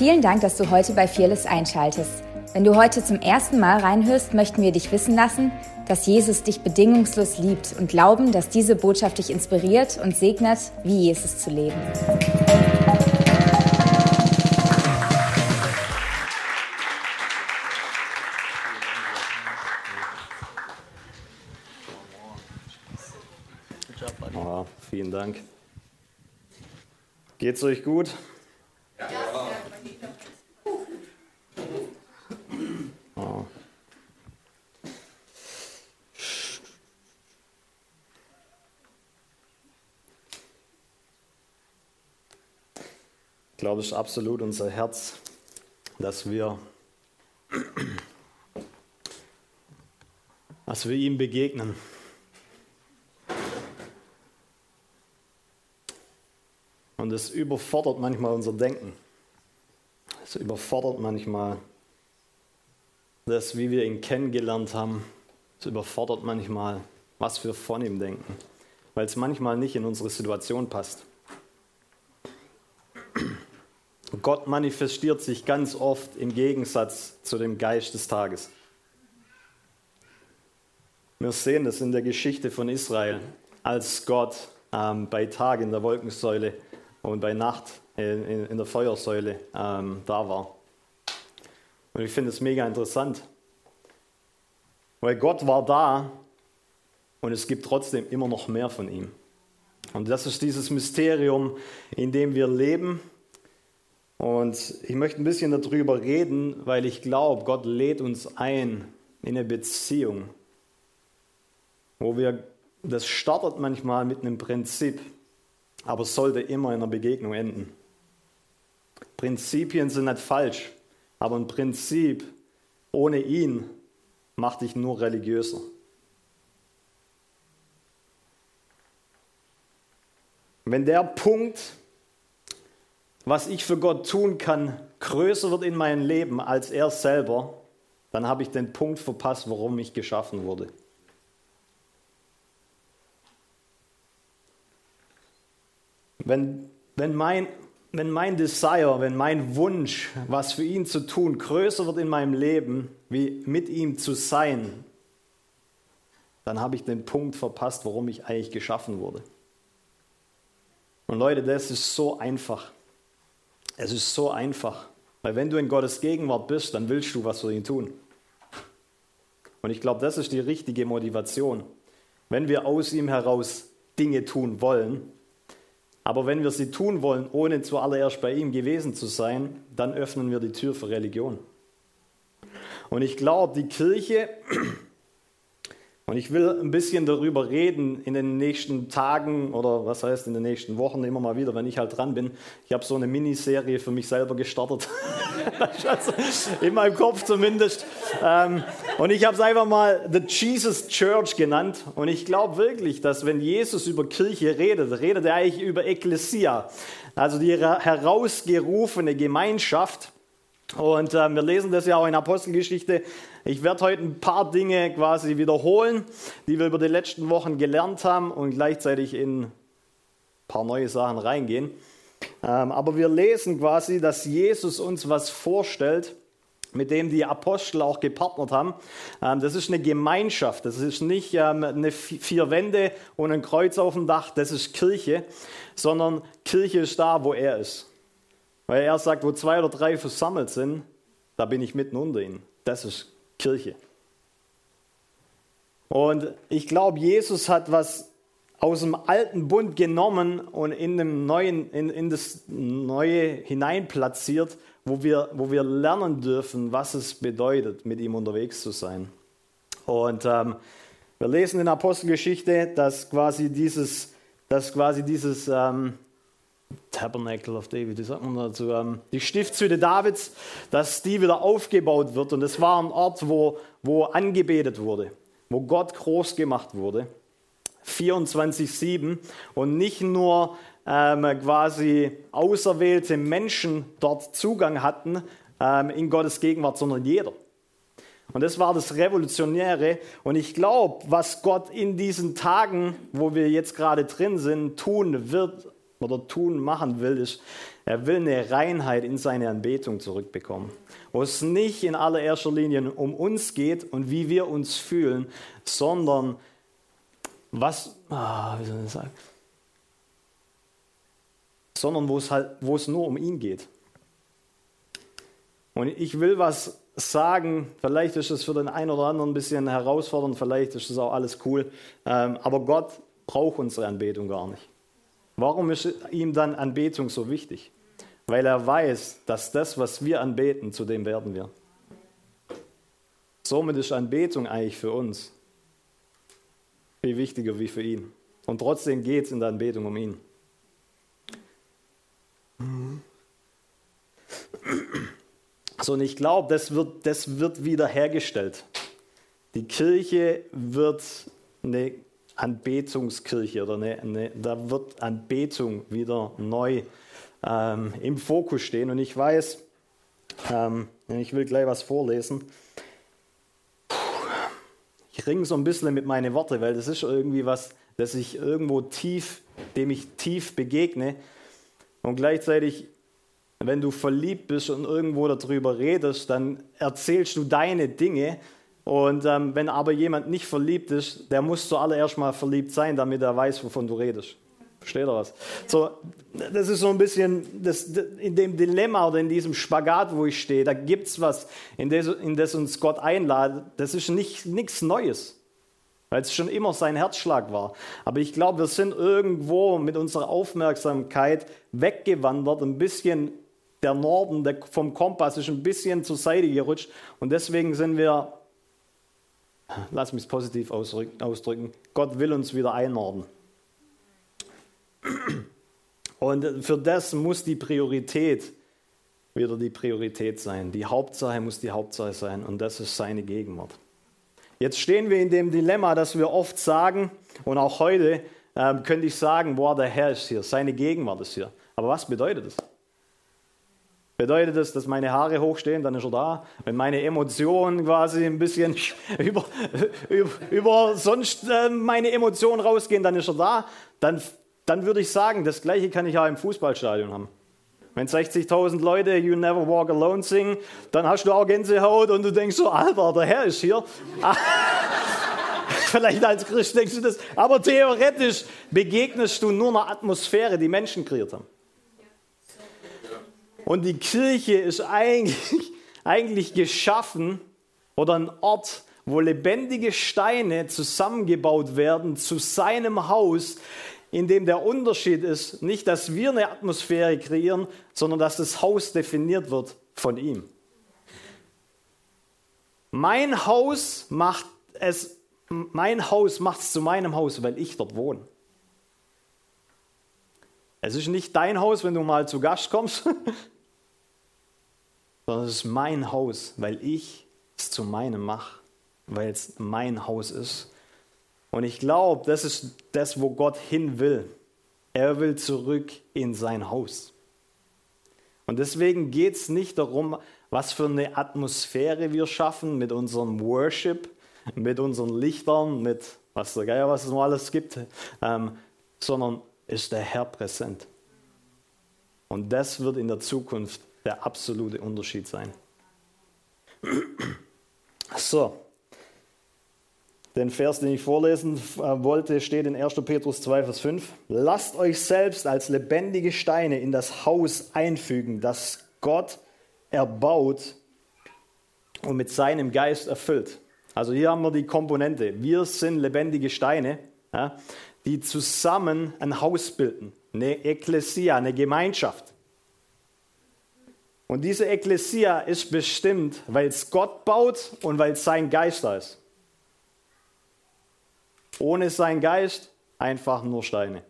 Vielen Dank, dass du heute bei Fearless einschaltest. Wenn du heute zum ersten Mal reinhörst, möchten wir dich wissen lassen, dass Jesus dich bedingungslos liebt und glauben, dass diese Botschaft dich inspiriert und segnet, wie Jesus zu leben. Oh, vielen Dank. Geht's euch gut? Glaube, es ist absolut unser Herz, dass wir, dass wir ihm begegnen. Und es überfordert manchmal unser Denken. Es überfordert manchmal das, wie wir ihn kennengelernt haben. Es überfordert manchmal, was wir von ihm denken, weil es manchmal nicht in unsere Situation passt. Gott manifestiert sich ganz oft im Gegensatz zu dem Geist des Tages. Wir sehen das in der Geschichte von Israel, als Gott ähm, bei Tag in der Wolkensäule und bei Nacht in, in der Feuersäule ähm, da war. Und ich finde es mega interessant, weil Gott war da und es gibt trotzdem immer noch mehr von ihm. Und das ist dieses Mysterium, in dem wir leben. Und ich möchte ein bisschen darüber reden, weil ich glaube, Gott lädt uns ein in eine Beziehung, wo wir, das startet manchmal mit einem Prinzip, aber sollte immer in einer Begegnung enden. Prinzipien sind nicht falsch, aber ein Prinzip ohne ihn macht dich nur religiöser. Wenn der Punkt, was ich für Gott tun kann, größer wird in meinem Leben als er selber, dann habe ich den Punkt verpasst, warum ich geschaffen wurde. Wenn, wenn, mein, wenn mein Desire, wenn mein Wunsch, was für ihn zu tun, größer wird in meinem Leben, wie mit ihm zu sein, dann habe ich den Punkt verpasst, warum ich eigentlich geschaffen wurde. Und Leute, das ist so einfach. Es ist so einfach. Weil wenn du in Gottes Gegenwart bist, dann willst du was für ihn tun. Und ich glaube, das ist die richtige Motivation. Wenn wir aus ihm heraus Dinge tun wollen, aber wenn wir sie tun wollen, ohne zuallererst bei ihm gewesen zu sein, dann öffnen wir die Tür für Religion. Und ich glaube, die Kirche, und ich will ein bisschen darüber reden in den nächsten Tagen oder was heißt in den nächsten Wochen immer mal wieder, wenn ich halt dran bin. Ich habe so eine Miniserie für mich selber gestartet. in meinem Kopf zumindest. Ähm, und ich habe es einfach mal The Jesus Church genannt. Und ich glaube wirklich, dass wenn Jesus über Kirche redet, redet er eigentlich über Ekklesia, also die herausgerufene Gemeinschaft. Und äh, wir lesen das ja auch in Apostelgeschichte. Ich werde heute ein paar Dinge quasi wiederholen, die wir über die letzten Wochen gelernt haben und gleichzeitig in ein paar neue Sachen reingehen. Ähm, aber wir lesen quasi, dass Jesus uns was vorstellt, mit dem die Apostel auch gepartnert haben. Ähm, das ist eine Gemeinschaft. Das ist nicht ähm, eine vier Wände und ein Kreuz auf dem Dach. Das ist Kirche, sondern Kirche ist da, wo er ist. Weil er sagt, wo zwei oder drei versammelt sind, da bin ich mitten unter ihnen. Das ist Kirche. Und ich glaube, Jesus hat was aus dem alten Bund genommen und in, dem neuen, in, in das Neue hineinplatziert, wo wir, wo wir lernen dürfen, was es bedeutet, mit ihm unterwegs zu sein. Und ähm, wir lesen in der Apostelgeschichte, dass quasi dieses, dass quasi dieses ähm, Tabernacle of David, wie sagt man dazu, ähm, die Stiftshütte Davids, dass die wieder aufgebaut wird. Und es war ein Ort, wo, wo angebetet wurde, wo Gott groß gemacht wurde. 24-7 und nicht nur ähm, quasi auserwählte Menschen dort Zugang hatten ähm, in Gottes Gegenwart, sondern jeder. Und das war das Revolutionäre. Und ich glaube, was Gott in diesen Tagen, wo wir jetzt gerade drin sind, tun wird, oder tun, machen will, ist, er will eine Reinheit in seine Anbetung zurückbekommen. Wo es nicht in allererster Linie um uns geht und wie wir uns fühlen, sondern was, ah, wie soll ich sagen, sondern wo es halt, wo es nur um ihn geht. Und ich will was sagen, vielleicht ist es für den einen oder anderen ein bisschen herausfordernd, vielleicht ist es auch alles cool, ähm, aber Gott braucht unsere Anbetung gar nicht. Warum ist ihm dann Anbetung so wichtig? Weil er weiß, dass das, was wir anbeten, zu dem werden wir. Somit ist Anbetung eigentlich für uns viel wichtiger wie für ihn. Und trotzdem geht es in der Anbetung um ihn. So, und ich glaube, das wird, das wird wiederhergestellt. Die Kirche wird eine Anbetungskirche oder eine, eine, da wird Anbetung wieder neu ähm, im Fokus stehen. Und ich weiß, ähm, ich will gleich was vorlesen. Ich ringe so ein bisschen mit meinen Worten, weil das ist irgendwie was, das ich irgendwo tief, dem ich tief begegne. Und gleichzeitig, wenn du verliebt bist und irgendwo darüber redest, dann erzählst du deine Dinge und ähm, wenn aber jemand nicht verliebt ist, der muss zuallererst mal verliebt sein, damit er weiß, wovon du redest. Versteht ihr was? So, das ist so ein bisschen das, in dem Dilemma oder in diesem Spagat, wo ich stehe. Da gibt es was, in das, in das uns Gott einladet. Das ist nicht, nichts Neues, weil es schon immer sein Herzschlag war. Aber ich glaube, wir sind irgendwo mit unserer Aufmerksamkeit weggewandert, ein bisschen der Norden der, vom Kompass ist ein bisschen zur Seite gerutscht und deswegen sind wir lass mich es positiv ausdrücken, Gott will uns wieder einordnen. Und für das muss die Priorität wieder die Priorität sein. Die Hauptsache muss die Hauptsache sein und das ist seine Gegenwart. Jetzt stehen wir in dem Dilemma, dass wir oft sagen, und auch heute äh, könnte ich sagen, boah, der Herr ist hier, seine Gegenwart ist hier. Aber was bedeutet das? Bedeutet das, dass meine Haare hochstehen, dann ist er da. Wenn meine Emotionen quasi ein bisschen über, über, über sonst äh, meine Emotionen rausgehen, dann ist er da. Dann, dann würde ich sagen, das Gleiche kann ich auch im Fußballstadion haben. Wenn 60.000 Leute You Never Walk Alone singen, dann hast du auch Gänsehaut und du denkst so, Alter, der Herr ist hier. Vielleicht als Christ denkst du das. Aber theoretisch begegnest du nur einer Atmosphäre, die Menschen kreiert haben. Und die Kirche ist eigentlich, eigentlich geschaffen oder ein Ort, wo lebendige Steine zusammengebaut werden zu seinem Haus, in dem der Unterschied ist, nicht, dass wir eine Atmosphäre kreieren, sondern dass das Haus definiert wird von ihm. Mein Haus macht es, mein Haus macht es zu meinem Haus, weil ich dort wohne. Es ist nicht dein Haus, wenn du mal zu Gast kommst, sondern es ist mein Haus, weil ich es zu meinem mache, weil es mein Haus ist. Und ich glaube, das ist das, wo Gott hin will. Er will zurück in sein Haus. Und deswegen geht es nicht darum, was für eine Atmosphäre wir schaffen mit unserem Worship, mit unseren Lichtern, mit was der Geier, was es noch alles gibt, ähm, sondern ist der Herr präsent. Und das wird in der Zukunft der absolute Unterschied sein. So, den Vers, den ich vorlesen äh, wollte, steht in 1. Petrus 2, Vers 5. Lasst euch selbst als lebendige Steine in das Haus einfügen, das Gott erbaut und mit seinem Geist erfüllt. Also hier haben wir die Komponente. Wir sind lebendige Steine, die zusammen ein Haus bilden, eine Ekklesia, eine Gemeinschaft. Und diese Ekklesia ist bestimmt, weil es Gott baut und weil es sein Geist da ist. Ohne sein Geist einfach nur Steine.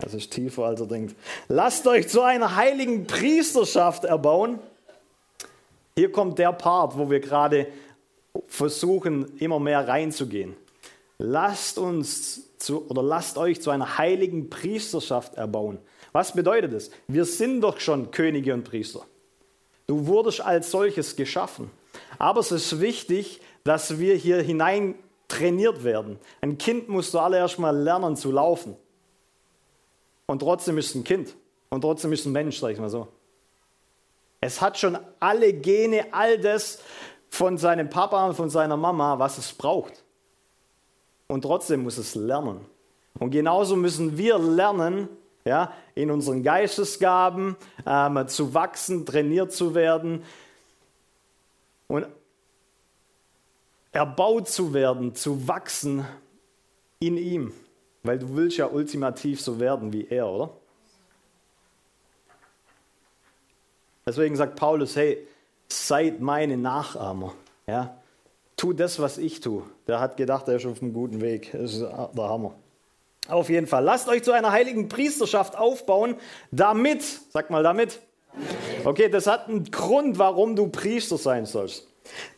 Das ist tiefer, als er denkt. Lasst euch zu einer heiligen Priesterschaft erbauen. Hier kommt der Part, wo wir gerade versuchen, immer mehr reinzugehen. Lasst uns zu, oder lasst euch zu einer heiligen Priesterschaft erbauen. Was bedeutet es? Wir sind doch schon Könige und Priester. Du wurdest als solches geschaffen. Aber es ist wichtig, dass wir hier hinein trainiert werden. Ein Kind muss zuallererst mal lernen zu laufen. Und trotzdem ist es ein Kind. Und trotzdem ist es ein Mensch, sag ich mal so. Es hat schon alle Gene, all das von seinem Papa und von seiner Mama, was es braucht. Und trotzdem muss es lernen. Und genauso müssen wir lernen, ja, in unseren Geistesgaben ähm, zu wachsen, trainiert zu werden und erbaut zu werden, zu wachsen in ihm. Weil du willst ja ultimativ so werden wie er, oder? Deswegen sagt Paulus, hey, seid meine Nachahmer. Ja? Tu das, was ich tue. Der hat gedacht, er ist auf einem guten Weg. Das ist der Hammer. Auf jeden Fall. Lasst euch zu einer heiligen Priesterschaft aufbauen, damit, sag mal damit. Okay, das hat einen Grund, warum du Priester sein sollst.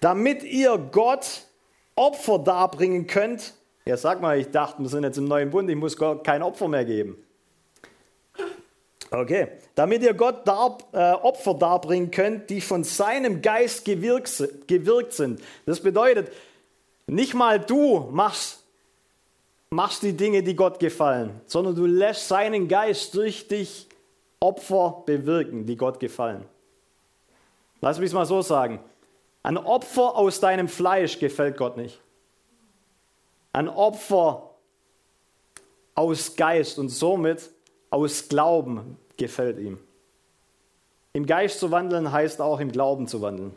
Damit ihr Gott Opfer darbringen könnt. Ja, sag mal, ich dachte, wir sind jetzt im neuen Bund, ich muss Gott kein Opfer mehr geben. Okay, damit ihr Gott dar, äh, Opfer darbringen könnt, die von seinem Geist gewirkt, gewirkt sind. Das bedeutet, nicht mal du machst, machst die Dinge, die Gott gefallen, sondern du lässt seinen Geist durch dich Opfer bewirken, die Gott gefallen. Lass mich es mal so sagen. Ein Opfer aus deinem Fleisch gefällt Gott nicht. Ein Opfer aus Geist und somit aus Glauben gefällt ihm. Im Geist zu wandeln heißt auch im Glauben zu wandeln.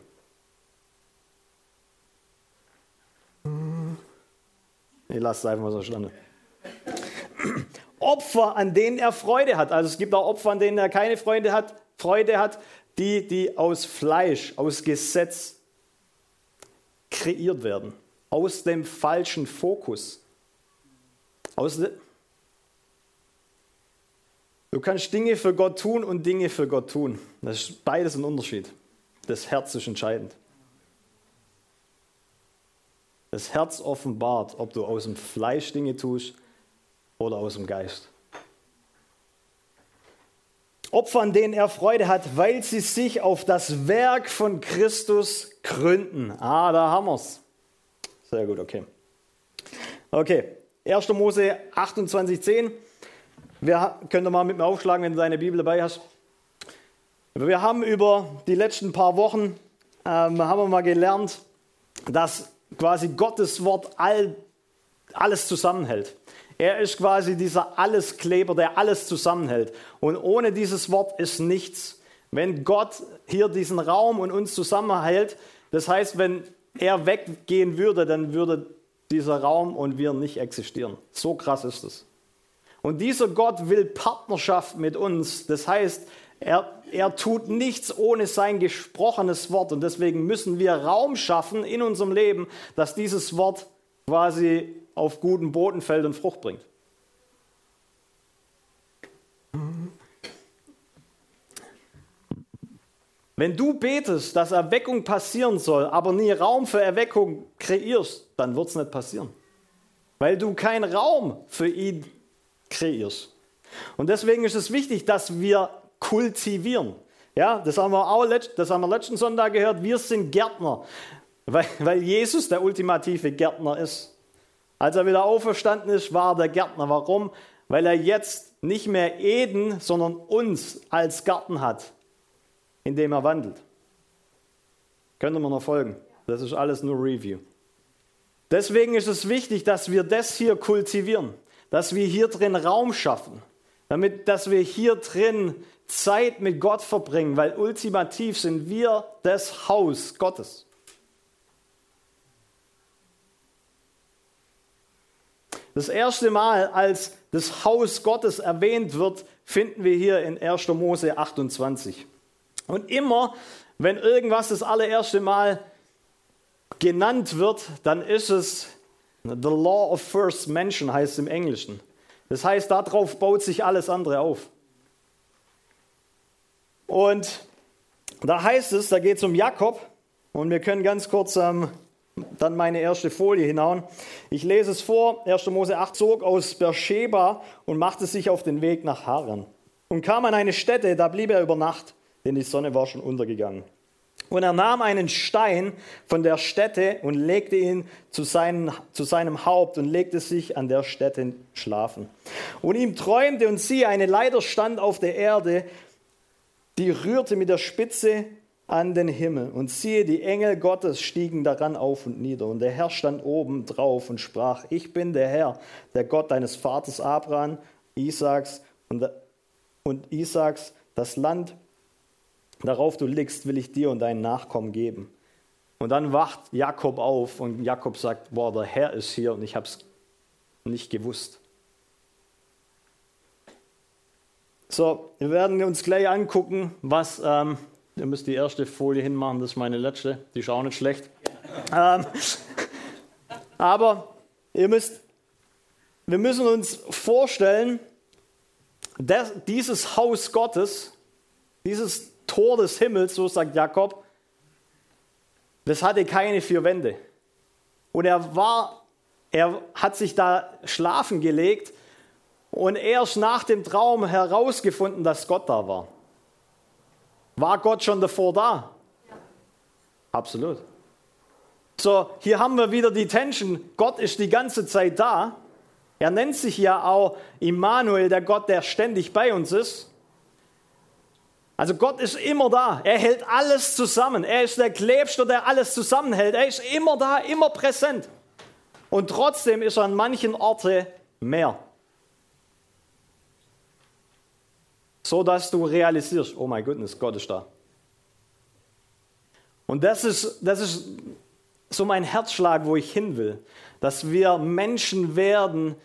Ich lasse es einfach so standen. Opfer, an denen er Freude hat. Also es gibt auch Opfer, an denen er keine Freude hat, Freude hat, die, die aus Fleisch, aus Gesetz kreiert werden. Aus dem falschen Fokus. Aus, Du kannst Dinge für Gott tun und Dinge für Gott tun. Das ist beides ein Unterschied. Das Herz ist entscheidend. Das Herz offenbart, ob du aus dem Fleisch Dinge tust oder aus dem Geist. Opfer, an denen er Freude hat, weil sie sich auf das Werk von Christus gründen. Ah, da haben wir es. Sehr gut, okay. Okay, 1. Mose 28, 10. Wir können mal mit mir aufschlagen, wenn du deine Bibel dabei hast. Wir haben über die letzten paar Wochen ähm, haben wir mal gelernt, dass quasi Gottes Wort all, alles zusammenhält. Er ist quasi dieser Alleskleber, der alles zusammenhält. Und ohne dieses Wort ist nichts. Wenn Gott hier diesen Raum und uns zusammenhält, das heißt, wenn er weggehen würde, dann würde dieser Raum und wir nicht existieren. So krass ist es. Und dieser Gott will Partnerschaft mit uns. Das heißt, er, er tut nichts ohne sein gesprochenes Wort. Und deswegen müssen wir Raum schaffen in unserem Leben, dass dieses Wort quasi auf guten Boden fällt und Frucht bringt. Wenn du betest, dass Erweckung passieren soll, aber nie Raum für Erweckung kreierst, dann wird es nicht passieren. Weil du keinen Raum für ihn kreierst. Und deswegen ist es wichtig, dass wir kultivieren. Ja, das haben wir auch das haben wir letzten Sonntag gehört. Wir sind Gärtner, weil, weil Jesus der ultimative Gärtner ist. Als er wieder auferstanden ist, war er der Gärtner. Warum? Weil er jetzt nicht mehr Eden, sondern uns als Garten hat, in dem er wandelt. Könnte man noch folgen? Das ist alles nur Review. Deswegen ist es wichtig, dass wir das hier kultivieren dass wir hier drin Raum schaffen, damit, dass wir hier drin Zeit mit Gott verbringen, weil ultimativ sind wir das Haus Gottes. Das erste Mal, als das Haus Gottes erwähnt wird, finden wir hier in 1. Mose 28. Und immer, wenn irgendwas das allererste Mal genannt wird, dann ist es The Law of First Mention heißt im Englischen. Das heißt, darauf baut sich alles andere auf. Und da heißt es, da geht es um Jakob. Und wir können ganz kurz ähm, dann meine erste Folie hinhauen. Ich lese es vor. 1. Mose 8 zog aus Beersheba und machte sich auf den Weg nach Haran. Und kam an eine Stätte, da blieb er über Nacht, denn die Sonne war schon untergegangen. Und er nahm einen Stein von der Stätte und legte ihn zu, seinen, zu seinem Haupt und legte sich an der Stätte schlafen. Und ihm träumte und siehe, eine Leiter stand auf der Erde, die rührte mit der Spitze an den Himmel. Und siehe, die Engel Gottes stiegen daran auf und nieder. Und der Herr stand oben drauf und sprach, ich bin der Herr, der Gott deines Vaters Abraham, Isaaks und, und Isaaks, das Land, darauf du liegst, will ich dir und deinen Nachkommen geben. Und dann wacht Jakob auf und Jakob sagt, boah, der Herr ist hier und ich habe es nicht gewusst. So, wir werden uns gleich angucken, was ähm, Ihr müsst die erste Folie hinmachen, das ist meine letzte. Die ist auch nicht schlecht. Ähm, aber ihr müsst, wir müssen uns vorstellen, dass dieses Haus Gottes, dieses Tor des Himmels, so sagt Jakob, das hatte keine vier Wände. Und er war, er hat sich da schlafen gelegt und erst nach dem Traum herausgefunden, dass Gott da war. War Gott schon davor da? Ja. Absolut. So, hier haben wir wieder die Tension. Gott ist die ganze Zeit da. Er nennt sich ja auch Immanuel, der Gott, der ständig bei uns ist. Also Gott ist immer da. Er hält alles zusammen. Er ist der Klebster, der alles zusammenhält. Er ist immer da, immer präsent. Und trotzdem ist er an manchen Orten mehr. So dass du realisierst, oh mein Gott, Gott ist da. Und das ist, das ist so mein Herzschlag, wo ich hin will, dass wir Menschen werden,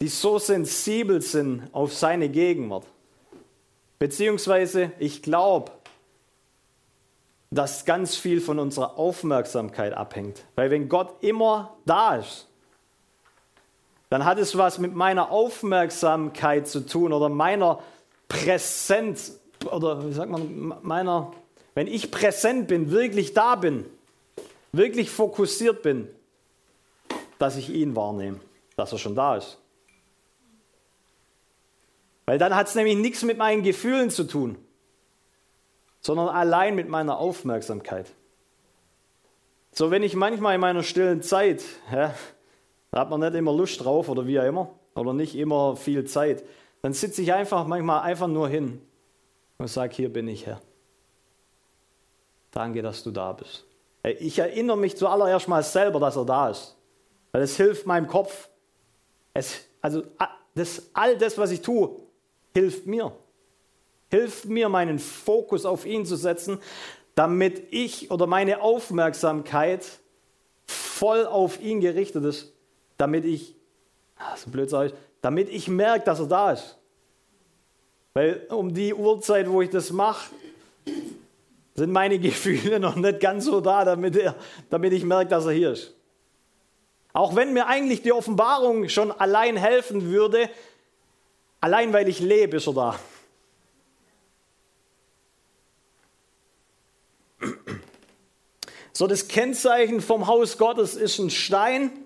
die so sensibel sind auf seine Gegenwart. Beziehungsweise, ich glaube, dass ganz viel von unserer Aufmerksamkeit abhängt. Weil wenn Gott immer da ist, dann hat es was mit meiner Aufmerksamkeit zu tun oder meiner präsent oder wie sagt man, meiner, wenn ich präsent bin, wirklich da bin, wirklich fokussiert bin, dass ich ihn wahrnehme, dass er schon da ist. Weil dann hat es nämlich nichts mit meinen Gefühlen zu tun, sondern allein mit meiner Aufmerksamkeit. So, wenn ich manchmal in meiner stillen Zeit, ja, da hat man nicht immer Lust drauf oder wie auch immer, oder nicht immer viel Zeit, dann sitze ich einfach manchmal einfach nur hin und sage, hier bin ich Herr. Danke, dass du da bist. Ich erinnere mich zuallererst mal selber, dass er da ist. Weil es hilft meinem Kopf. Es, also das, all das, was ich tue, hilft mir. Hilft mir, meinen Fokus auf ihn zu setzen, damit ich oder meine Aufmerksamkeit voll auf ihn gerichtet ist, damit ich, ah, so blöd sage ich, damit ich merke, dass er da ist. Weil um die Uhrzeit, wo ich das mache, sind meine Gefühle noch nicht ganz so da, damit, er, damit ich merke, dass er hier ist. Auch wenn mir eigentlich die Offenbarung schon allein helfen würde, allein weil ich lebe, ist er da. So, das Kennzeichen vom Haus Gottes ist ein Stein,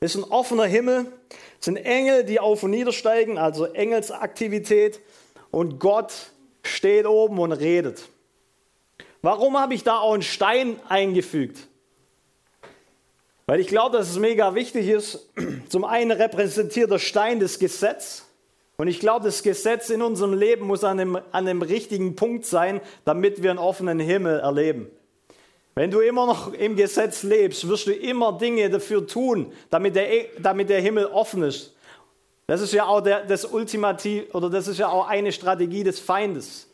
ist ein offener Himmel, sind Engel, die auf und nieder steigen, also Engelsaktivität. Und Gott steht oben und redet. Warum habe ich da auch einen Stein eingefügt? Weil ich glaube, dass es mega wichtig ist. Zum einen repräsentiert der Stein das Gesetz. Und ich glaube, das Gesetz in unserem Leben muss an dem, an dem richtigen Punkt sein, damit wir einen offenen Himmel erleben. Wenn du immer noch im Gesetz lebst, wirst du immer Dinge dafür tun, damit der, damit der Himmel offen ist. Das ist ja auch der, das Ultimativ oder das ist ja auch eine Strategie des Feindes,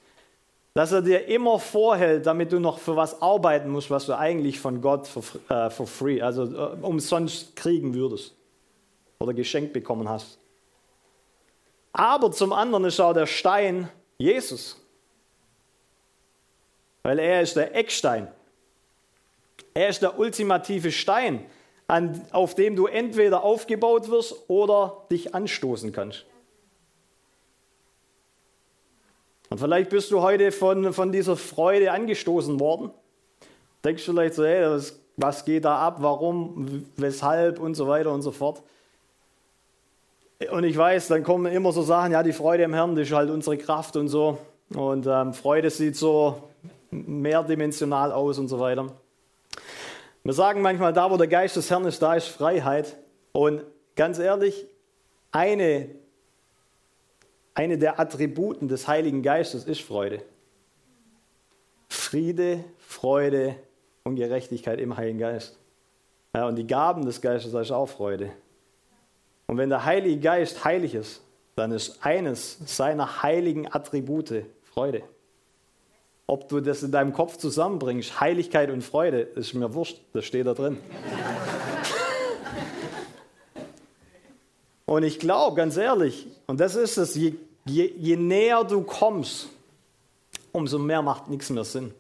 dass er dir immer vorhält, damit du noch für was arbeiten musst, was du eigentlich von Gott for, uh, for free, also uh, umsonst kriegen würdest oder geschenkt bekommen hast. Aber zum anderen ist auch der Stein Jesus, weil er ist der Eckstein. Er ist der ultimative Stein, an, auf dem du entweder aufgebaut wirst oder dich anstoßen kannst. Und vielleicht bist du heute von, von dieser Freude angestoßen worden. Denkst vielleicht so, hey, was, was geht da ab, warum, weshalb und so weiter und so fort. Und ich weiß, dann kommen immer so Sachen, ja, die Freude im Herrn, das ist halt unsere Kraft und so. Und ähm, Freude sieht so mehrdimensional aus und so weiter. Wir sagen manchmal, da wo der Geist des Herrn ist, da ist Freiheit. Und ganz ehrlich, eine, eine der Attributen des Heiligen Geistes ist Freude. Friede, Freude und Gerechtigkeit im Heiligen Geist. Ja, und die Gaben des Geistes ist auch Freude. Und wenn der Heilige Geist heilig ist, dann ist eines seiner heiligen Attribute Freude. Ob du das in deinem Kopf zusammenbringst, Heiligkeit und Freude, ist mir wurscht, das steht da drin. und ich glaube, ganz ehrlich, und das ist es, je, je, je näher du kommst, umso mehr macht nichts mehr Sinn.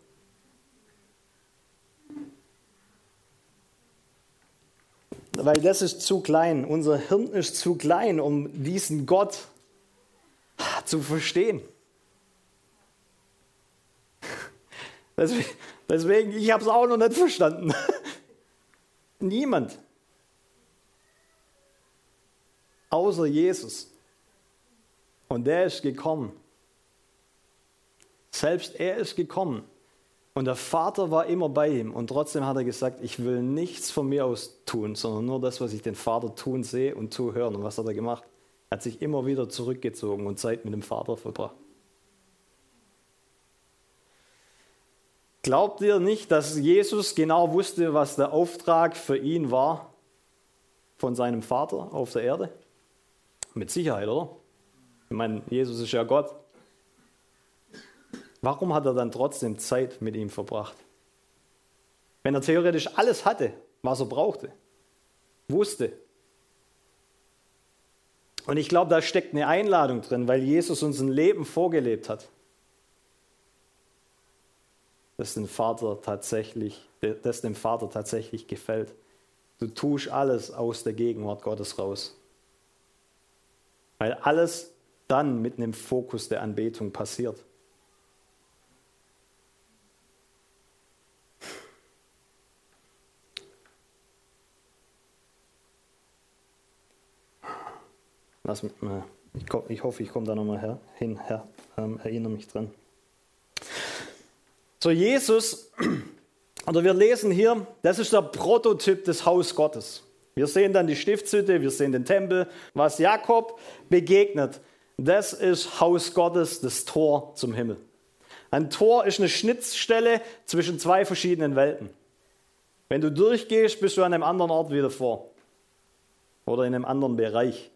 Weil das ist zu klein. Unser Hirn ist zu klein, um diesen Gott zu verstehen. Deswegen, ich habe es auch noch nicht verstanden. Niemand. Außer Jesus. Und der ist gekommen. Selbst er ist gekommen. Und der Vater war immer bei ihm. Und trotzdem hat er gesagt, ich will nichts von mir aus tun, sondern nur das, was ich den Vater tun sehe und zuhören. Und was hat er gemacht? Er hat sich immer wieder zurückgezogen und Zeit mit dem Vater verbracht. Glaubt ihr nicht, dass Jesus genau wusste, was der Auftrag für ihn war von seinem Vater auf der Erde? Mit Sicherheit, oder? Ich meine, Jesus ist ja Gott. Warum hat er dann trotzdem Zeit mit ihm verbracht? Wenn er theoretisch alles hatte, was er brauchte, wusste. Und ich glaube, da steckt eine Einladung drin, weil Jesus uns ein Leben vorgelebt hat das dem Vater tatsächlich, das dem Vater tatsächlich gefällt. Du tust alles aus der Gegenwart Gottes raus. Weil alles dann mit einem Fokus der Anbetung passiert. Lass mich, ich hoffe, ich komme da nochmal hin, her, ähm, erinnere mich dran. So Jesus, oder wir lesen hier, das ist der Prototyp des Haus Gottes. Wir sehen dann die Stiftshütte, wir sehen den Tempel, was Jakob begegnet. Das ist Haus Gottes, das Tor zum Himmel. Ein Tor ist eine Schnittstelle zwischen zwei verschiedenen Welten. Wenn du durchgehst, bist du an einem anderen Ort wieder vor. Oder in einem anderen Bereich.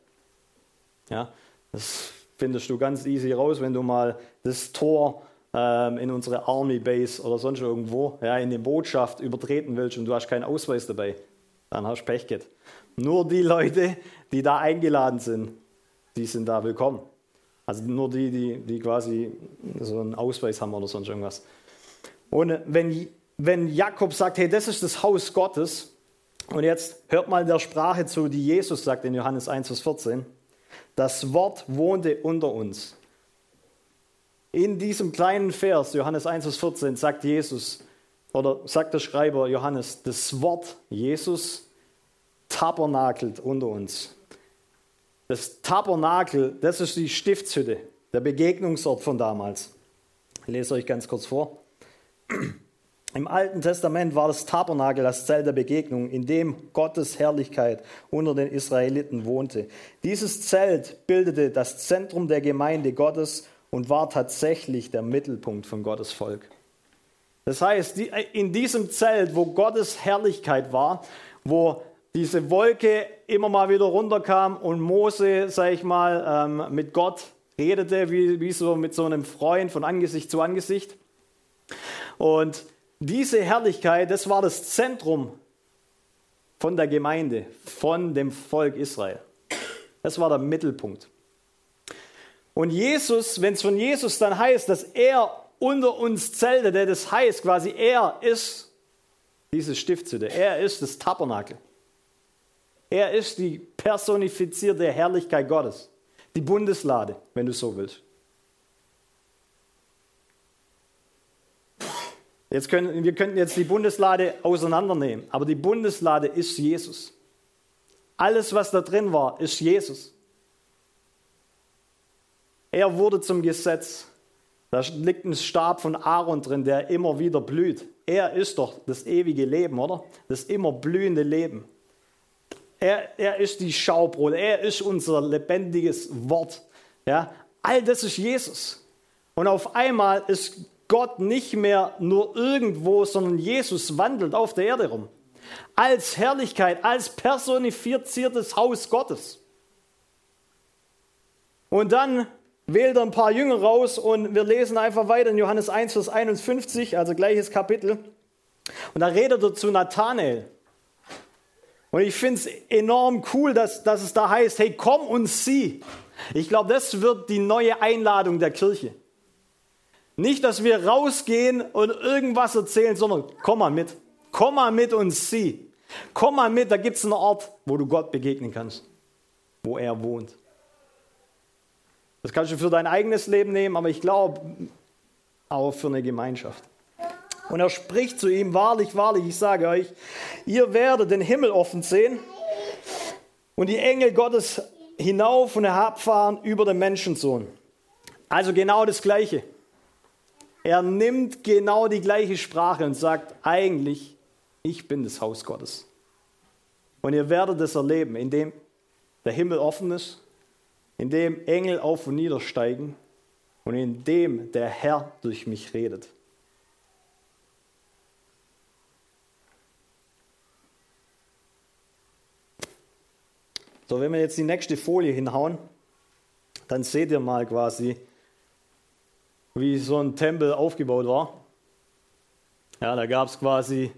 Ja, das findest du ganz easy raus, wenn du mal das Tor in unsere Army Base oder sonst irgendwo, ja, in die Botschaft übertreten willst und du hast keinen Ausweis dabei, dann hast du Pech gehabt. Nur die Leute, die da eingeladen sind, die sind da willkommen. Also nur die, die, die quasi so einen Ausweis haben oder sonst irgendwas. Und wenn, wenn Jakob sagt, hey, das ist das Haus Gottes, und jetzt hört mal der Sprache zu, die Jesus sagt in Johannes 1, Vers 14, das Wort wohnte unter uns. In diesem kleinen Vers, Johannes 1, Vers 14, sagt Jesus, oder sagt der Schreiber Johannes, das Wort Jesus tabernakelt unter uns. Das Tabernakel, das ist die Stiftshütte, der Begegnungsort von damals. Ich lese euch ganz kurz vor. Im Alten Testament war das Tabernakel das Zelt der Begegnung, in dem Gottes Herrlichkeit unter den Israeliten wohnte. Dieses Zelt bildete das Zentrum der Gemeinde Gottes und war tatsächlich der Mittelpunkt von Gottes Volk. Das heißt, in diesem Zelt, wo Gottes Herrlichkeit war, wo diese Wolke immer mal wieder runterkam und Mose, sag ich mal, ähm, mit Gott redete, wie, wie so mit so einem Freund von Angesicht zu Angesicht. Und diese Herrlichkeit, das war das Zentrum von der Gemeinde, von dem Volk Israel. Das war der Mittelpunkt. Und Jesus, wenn es von Jesus dann heißt, dass er unter uns zeltete, das heißt quasi, er ist diese Stiftshütte, er ist das Tabernakel. Er ist die personifizierte Herrlichkeit Gottes, die Bundeslade, wenn du so willst. Jetzt können, wir könnten jetzt die Bundeslade auseinandernehmen, aber die Bundeslade ist Jesus. Alles, was da drin war, ist Jesus. Er wurde zum Gesetz. Da liegt ein Stab von Aaron drin, der immer wieder blüht. Er ist doch das ewige Leben, oder? Das immer blühende Leben. Er, er ist die Schaubrot, er ist unser lebendiges Wort. Ja? All das ist Jesus. Und auf einmal ist Gott nicht mehr nur irgendwo, sondern Jesus wandelt auf der Erde rum. Als Herrlichkeit, als personifiziertes Haus Gottes. Und dann wählt er ein paar Jünger raus und wir lesen einfach weiter in Johannes 1, Vers 51, also gleiches Kapitel. Und da redet er zu Nathanael. Und ich finde es enorm cool, dass, dass es da heißt, hey, komm und sieh. Ich glaube, das wird die neue Einladung der Kirche. Nicht, dass wir rausgehen und irgendwas erzählen, sondern komm mal mit. Komm mal mit und sieh. Komm mal mit, da gibt es einen Ort, wo du Gott begegnen kannst, wo er wohnt. Das kannst du für dein eigenes Leben nehmen, aber ich glaube auch für eine Gemeinschaft. Und er spricht zu ihm, wahrlich, wahrlich, ich sage euch, ihr werdet den Himmel offen sehen und die Engel Gottes hinauf und herabfahren über den Menschensohn. Also genau das Gleiche. Er nimmt genau die gleiche Sprache und sagt eigentlich, ich bin das Haus Gottes. Und ihr werdet es erleben, indem der Himmel offen ist in dem Engel auf und nieder steigen und in dem der Herr durch mich redet. So, wenn wir jetzt die nächste Folie hinhauen, dann seht ihr mal quasi, wie so ein Tempel aufgebaut war. Ja, da gab es quasi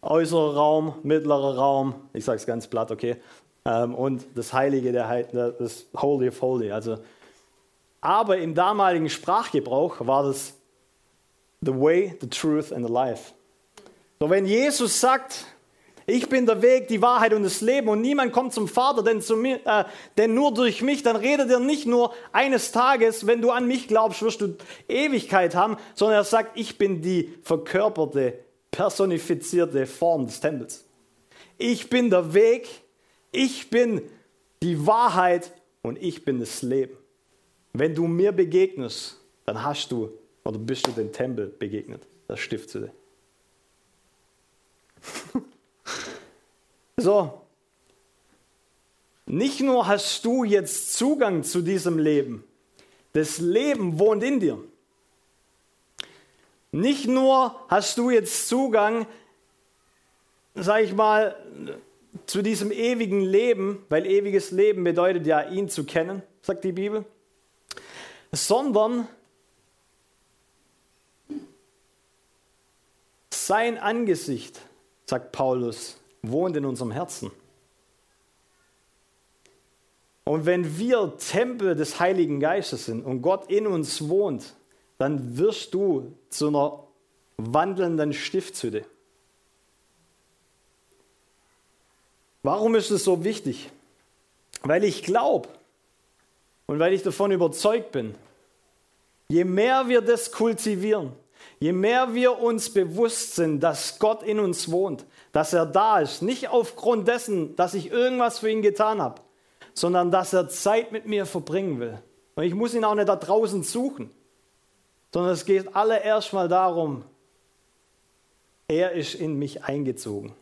äußerer Raum, mittlerer Raum, ich sage es ganz platt, okay, ähm, und das Heilige, der, das Holy of Holy. Also, aber im damaligen Sprachgebrauch war das the way, the truth and the life. So, wenn Jesus sagt, ich bin der Weg, die Wahrheit und das Leben und niemand kommt zum Vater, denn, zu mir, äh, denn nur durch mich, dann redet er nicht nur eines Tages, wenn du an mich glaubst, wirst du Ewigkeit haben, sondern er sagt, ich bin die verkörperte, personifizierte Form des Tempels. Ich bin der Weg, ich bin die Wahrheit und ich bin das Leben. Wenn du mir begegnest, dann hast du oder bist du den Tempel begegnet, das Stiftshütte. so, nicht nur hast du jetzt Zugang zu diesem Leben, das Leben wohnt in dir. Nicht nur hast du jetzt Zugang, sag ich mal, zu diesem ewigen Leben, weil ewiges Leben bedeutet ja, ihn zu kennen, sagt die Bibel, sondern sein Angesicht, sagt Paulus, wohnt in unserem Herzen. Und wenn wir Tempel des Heiligen Geistes sind und Gott in uns wohnt, dann wirst du zu einer wandelnden Stiftshütte. Warum ist es so wichtig? Weil ich glaube und weil ich davon überzeugt bin, je mehr wir das kultivieren, je mehr wir uns bewusst sind, dass Gott in uns wohnt, dass er da ist, nicht aufgrund dessen, dass ich irgendwas für ihn getan habe, sondern dass er Zeit mit mir verbringen will. Und ich muss ihn auch nicht da draußen suchen, sondern es geht alle erstmal darum, er ist in mich eingezogen.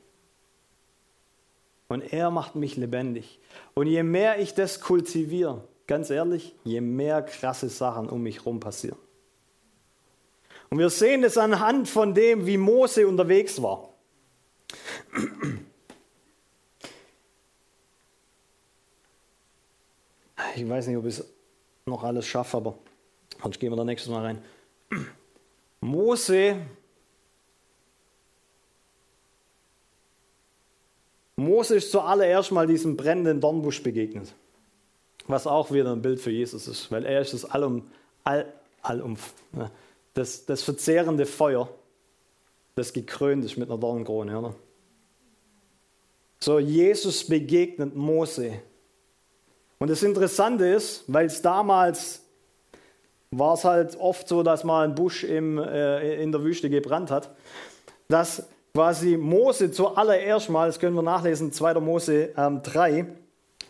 Und er macht mich lebendig. Und je mehr ich das kultiviere, ganz ehrlich, je mehr krasse Sachen um mich herum passieren. Und wir sehen es anhand von dem, wie Mose unterwegs war. Ich weiß nicht, ob ich es noch alles schaffe, aber sonst gehen wir da nächstes Mal rein. Mose Mose ist zuallererst mal diesem brennenden Dornbusch begegnet, was auch wieder ein Bild für Jesus ist, weil er ist das Allum, All, Allum, das, das verzehrende Feuer, das gekrönt ist mit einer Dornenkrone. Oder? So, Jesus begegnet Mose. Und das Interessante ist, weil es damals war es halt oft so, dass mal ein Busch im, äh, in der Wüste gebrannt hat, dass quasi Mose zuallererst mal, das können wir nachlesen, 2. Mose ähm, 3,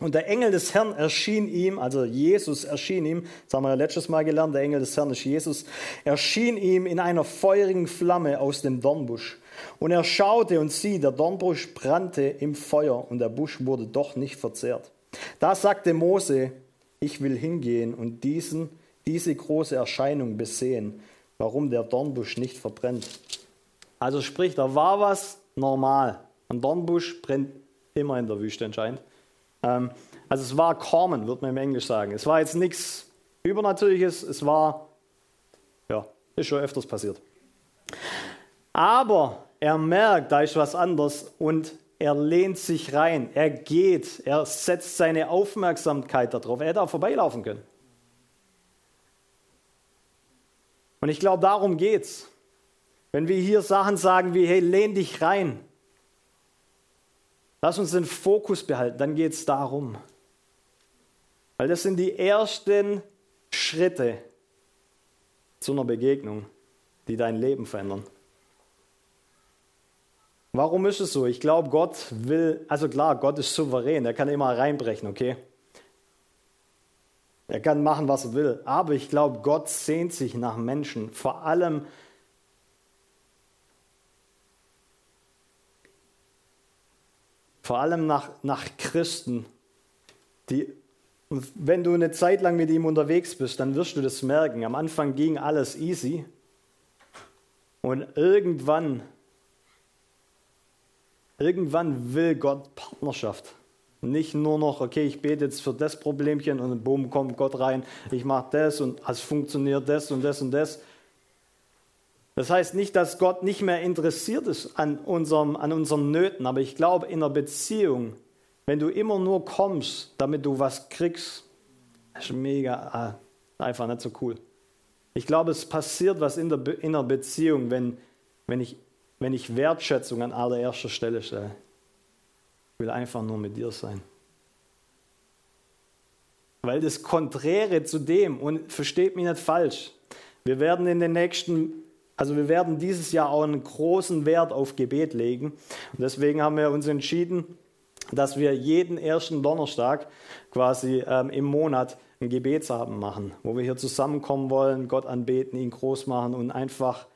Und der Engel des Herrn erschien ihm, also Jesus erschien ihm, das haben wir ja letztes Mal gelernt, der Engel des Herrn ist Jesus, erschien ihm in einer feurigen Flamme aus dem Dornbusch. Und er schaute und sieh, der Dornbusch brannte im Feuer und der Busch wurde doch nicht verzehrt. Da sagte Mose, ich will hingehen und diesen, diese große Erscheinung besehen, warum der Dornbusch nicht verbrennt. Also sprich, da war was normal. Ein Dornbusch brennt immer in der Wüste anscheinend. Ähm, also es war common, wird man im Englisch sagen. Es war jetzt nichts Übernatürliches, es war, ja, ist schon öfters passiert. Aber er merkt, da ist was anderes und er lehnt sich rein, er geht, er setzt seine Aufmerksamkeit darauf. Er hätte auch vorbeilaufen können. Und ich glaube, darum geht's. Wenn wir hier Sachen sagen wie, hey, lehn dich rein, Lass uns den Fokus behalten, dann geht es darum. Weil das sind die ersten Schritte zu einer Begegnung, die dein Leben verändern. Warum ist es so? Ich glaube, Gott will, also klar, Gott ist souverän, er kann immer reinbrechen, okay? Er kann machen, was er will. Aber ich glaube, Gott sehnt sich nach Menschen, vor allem vor allem nach, nach Christen, die, wenn du eine Zeit lang mit ihm unterwegs bist, dann wirst du das merken. Am Anfang ging alles easy und irgendwann, irgendwann will Gott Partnerschaft. Nicht nur noch, okay, ich bete jetzt für das Problemchen und boom, kommt Gott rein, ich mache das und es funktioniert das und das und das, das heißt nicht, dass Gott nicht mehr interessiert ist an, unserem, an unseren Nöten, aber ich glaube, in einer Beziehung, wenn du immer nur kommst, damit du was kriegst, ist mega, ah, einfach nicht so cool. Ich glaube, es passiert was in, der, in einer Beziehung, wenn, wenn, ich, wenn ich Wertschätzung an allererster Stelle stelle. Ich will einfach nur mit dir sein. Weil das Konträre zu dem, und versteht mich nicht falsch, wir werden in den nächsten also wir werden dieses Jahr auch einen großen Wert auf Gebet legen. Und deswegen haben wir uns entschieden, dass wir jeden ersten Donnerstag quasi ähm, im Monat einen Gebetsabend machen, wo wir hier zusammenkommen wollen, Gott anbeten, ihn groß machen und einfach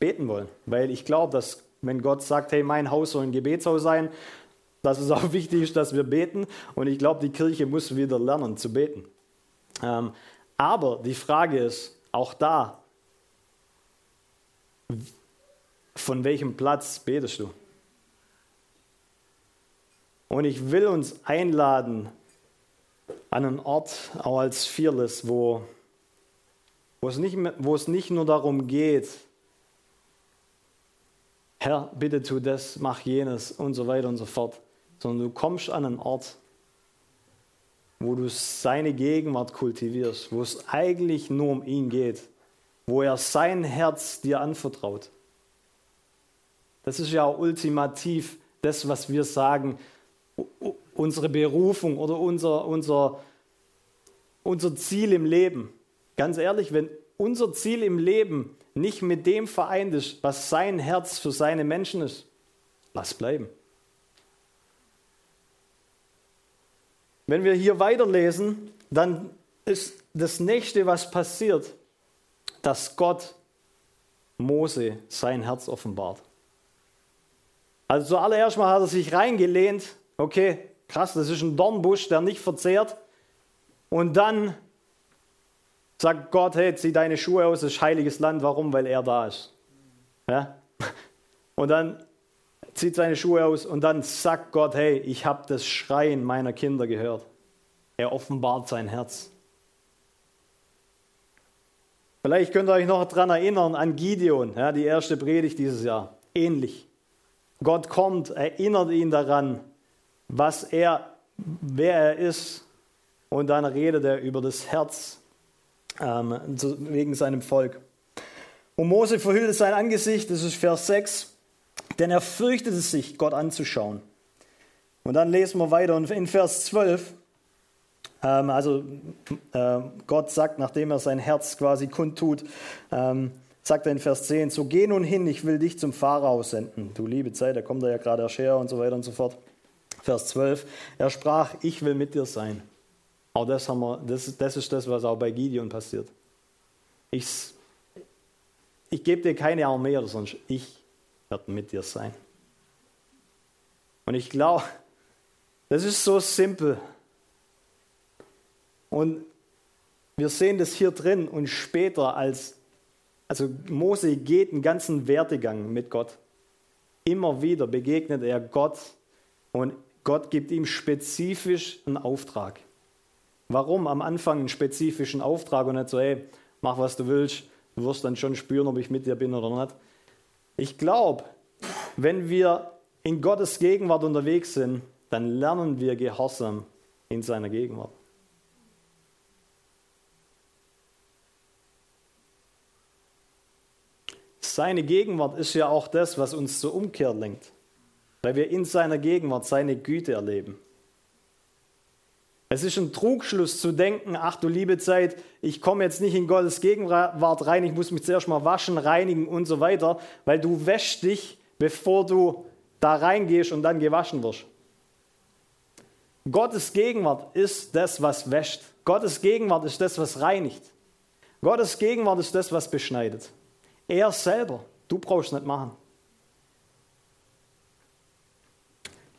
beten wollen. Weil ich glaube, dass wenn Gott sagt, hey, mein Haus soll ein Gebetshaus sein, dass es auch wichtig ist, dass wir beten. Und ich glaube, die Kirche muss wieder lernen zu beten. Ähm, aber die Frage ist, auch da, von welchem Platz betest du? Und ich will uns einladen an einen Ort, auch als Fearless, wo, wo, es nicht, wo es nicht nur darum geht, Herr, bitte tu das, mach jenes und so weiter und so fort, sondern du kommst an einen Ort, wo du seine Gegenwart kultivierst, wo es eigentlich nur um ihn geht wo er sein Herz dir anvertraut. Das ist ja ultimativ das, was wir sagen, unsere Berufung oder unser, unser, unser Ziel im Leben. Ganz ehrlich, wenn unser Ziel im Leben nicht mit dem vereint ist, was sein Herz für seine Menschen ist, lass bleiben. Wenn wir hier weiterlesen, dann ist das nächste, was passiert, dass Gott Mose sein Herz offenbart. Also zuallererst mal hat er sich reingelehnt, okay, krass, das ist ein Dornbusch, der nicht verzehrt. Und dann sagt Gott, hey, zieh deine Schuhe aus, das ist heiliges Land. Warum? Weil er da ist. Ja? Und dann zieht seine Schuhe aus und dann sagt Gott, hey, ich habe das Schreien meiner Kinder gehört. Er offenbart sein Herz. Vielleicht könnt ihr euch noch daran erinnern an Gideon, ja, die erste Predigt dieses Jahr. Ähnlich. Gott kommt, erinnert ihn daran, was er, wer er ist, und dann redet er über das Herz ähm, wegen seinem Volk. Und Mose verhüllte sein Angesicht, das ist Vers 6, denn er fürchtete sich, Gott anzuschauen. Und dann lesen wir weiter in Vers 12. Ähm, also äh, Gott sagt, nachdem er sein Herz quasi kundtut, ähm, sagt er in Vers 10, so geh nun hin, ich will dich zum Pharao senden. Du liebe Zeit, da kommt er ja gerade erst her und so weiter und so fort. Vers 12. Er sprach, ich will mit dir sein. Auch das, haben wir, das, das ist das, was auch bei Gideon passiert. Ich, ich gebe dir keine Armee oder sonst, ich werde mit dir sein. Und ich glaube, das ist so simpel. Und wir sehen das hier drin und später als, also Mose geht einen ganzen Werdegang mit Gott. Immer wieder begegnet er Gott und Gott gibt ihm spezifisch einen Auftrag. Warum am Anfang einen spezifischen Auftrag und nicht so, hey, mach was du willst, du wirst dann schon spüren, ob ich mit dir bin oder nicht. Ich glaube, wenn wir in Gottes Gegenwart unterwegs sind, dann lernen wir Gehorsam in seiner Gegenwart. Seine Gegenwart ist ja auch das, was uns zur Umkehr lenkt, weil wir in seiner Gegenwart seine Güte erleben. Es ist ein Trugschluss zu denken, ach du liebe Zeit, ich komme jetzt nicht in Gottes Gegenwart rein, ich muss mich zuerst mal waschen, reinigen und so weiter, weil du wäschst dich, bevor du da reingehst und dann gewaschen wirst. Gottes Gegenwart ist das, was wäscht. Gottes Gegenwart ist das, was reinigt. Gottes Gegenwart ist das, was beschneidet. Er selber. Du brauchst nicht machen.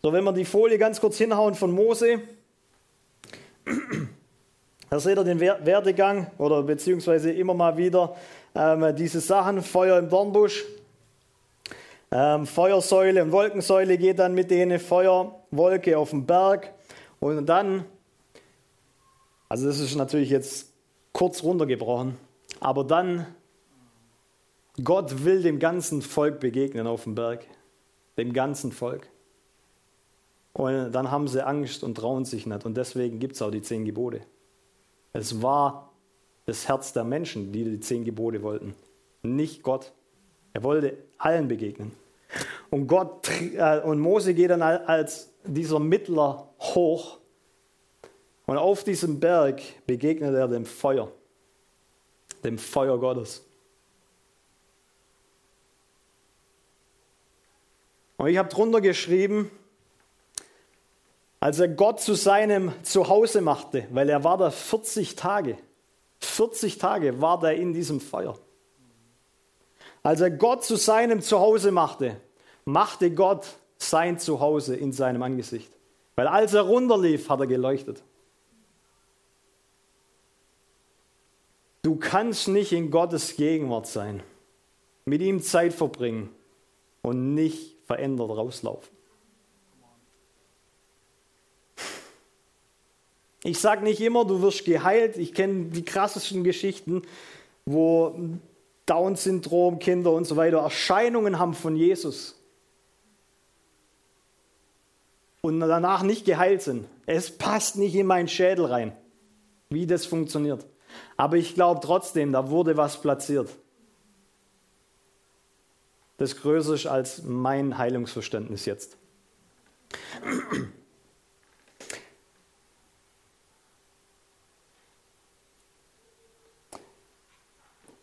So, wenn wir die Folie ganz kurz hinhauen von Mose, da seht ihr den Werdegang oder beziehungsweise immer mal wieder ähm, diese Sachen, Feuer im Dornbusch, ähm, Feuersäule und Wolkensäule geht dann mit denen, Feuerwolke auf dem Berg und dann, also das ist natürlich jetzt kurz runtergebrochen, aber dann, Gott will dem ganzen Volk begegnen auf dem Berg, dem ganzen Volk. Und dann haben sie Angst und trauen sich nicht. Und deswegen gibt es auch die zehn Gebote. Es war das Herz der Menschen, die die zehn Gebote wollten, nicht Gott. Er wollte allen begegnen. Und Gott äh, und Mose geht dann als dieser Mittler hoch und auf diesem Berg begegnet er dem Feuer, dem Feuer Gottes. Und ich habe drunter geschrieben, als er Gott zu seinem Zuhause machte, weil er war da 40 Tage. 40 Tage war er in diesem Feuer. Als er Gott zu seinem Zuhause machte, machte Gott sein Zuhause in seinem Angesicht. Weil als er runterlief, hat er geleuchtet. Du kannst nicht in Gottes Gegenwart sein, mit ihm Zeit verbringen und nicht verändert rauslaufen. Ich sage nicht immer, du wirst geheilt. Ich kenne die krassesten Geschichten, wo Down-Syndrom, Kinder und so weiter Erscheinungen haben von Jesus und danach nicht geheilt sind. Es passt nicht in meinen Schädel rein, wie das funktioniert. Aber ich glaube trotzdem, da wurde was platziert. Das größer ist als mein Heilungsverständnis jetzt.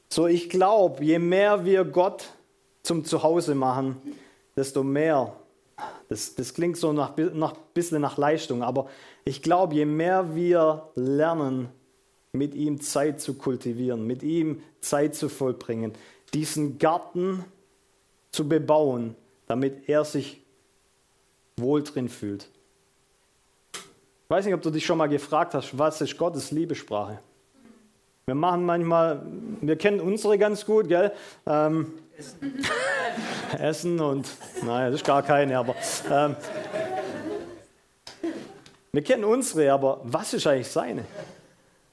So, ich glaube, je mehr wir Gott zum Zuhause machen, desto mehr, das, das klingt so nach, nach bisschen nach Leistung, aber ich glaube, je mehr wir lernen, mit ihm Zeit zu kultivieren, mit ihm Zeit zu vollbringen, diesen Garten zu bebauen, damit er sich wohl drin fühlt. Ich weiß nicht, ob du dich schon mal gefragt hast, was ist Gottes Liebesprache? Wir machen manchmal, wir kennen unsere ganz gut, gell? Ähm, Essen. Essen und, naja, das ist gar keine, aber ähm, wir kennen unsere, aber was ist eigentlich seine?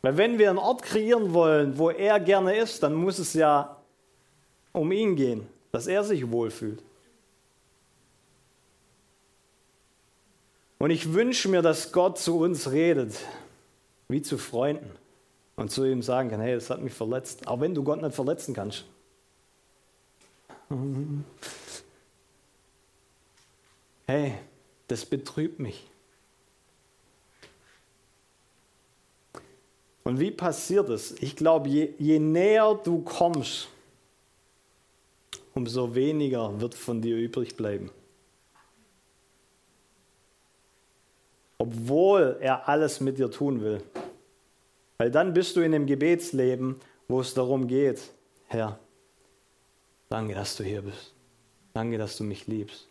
Weil wenn wir einen Ort kreieren wollen, wo er gerne ist, dann muss es ja um ihn gehen, dass er sich wohlfühlt. Und ich wünsche mir, dass Gott zu uns redet, wie zu Freunden und zu ihm sagen kann, hey, das hat mich verletzt, auch wenn du Gott nicht verletzen kannst. Hey, das betrübt mich. Und wie passiert es? Ich glaube, je, je näher du kommst, umso weniger wird von dir übrig bleiben. obwohl er alles mit dir tun will. Weil dann bist du in dem Gebetsleben, wo es darum geht, Herr, danke, dass du hier bist. Danke, dass du mich liebst.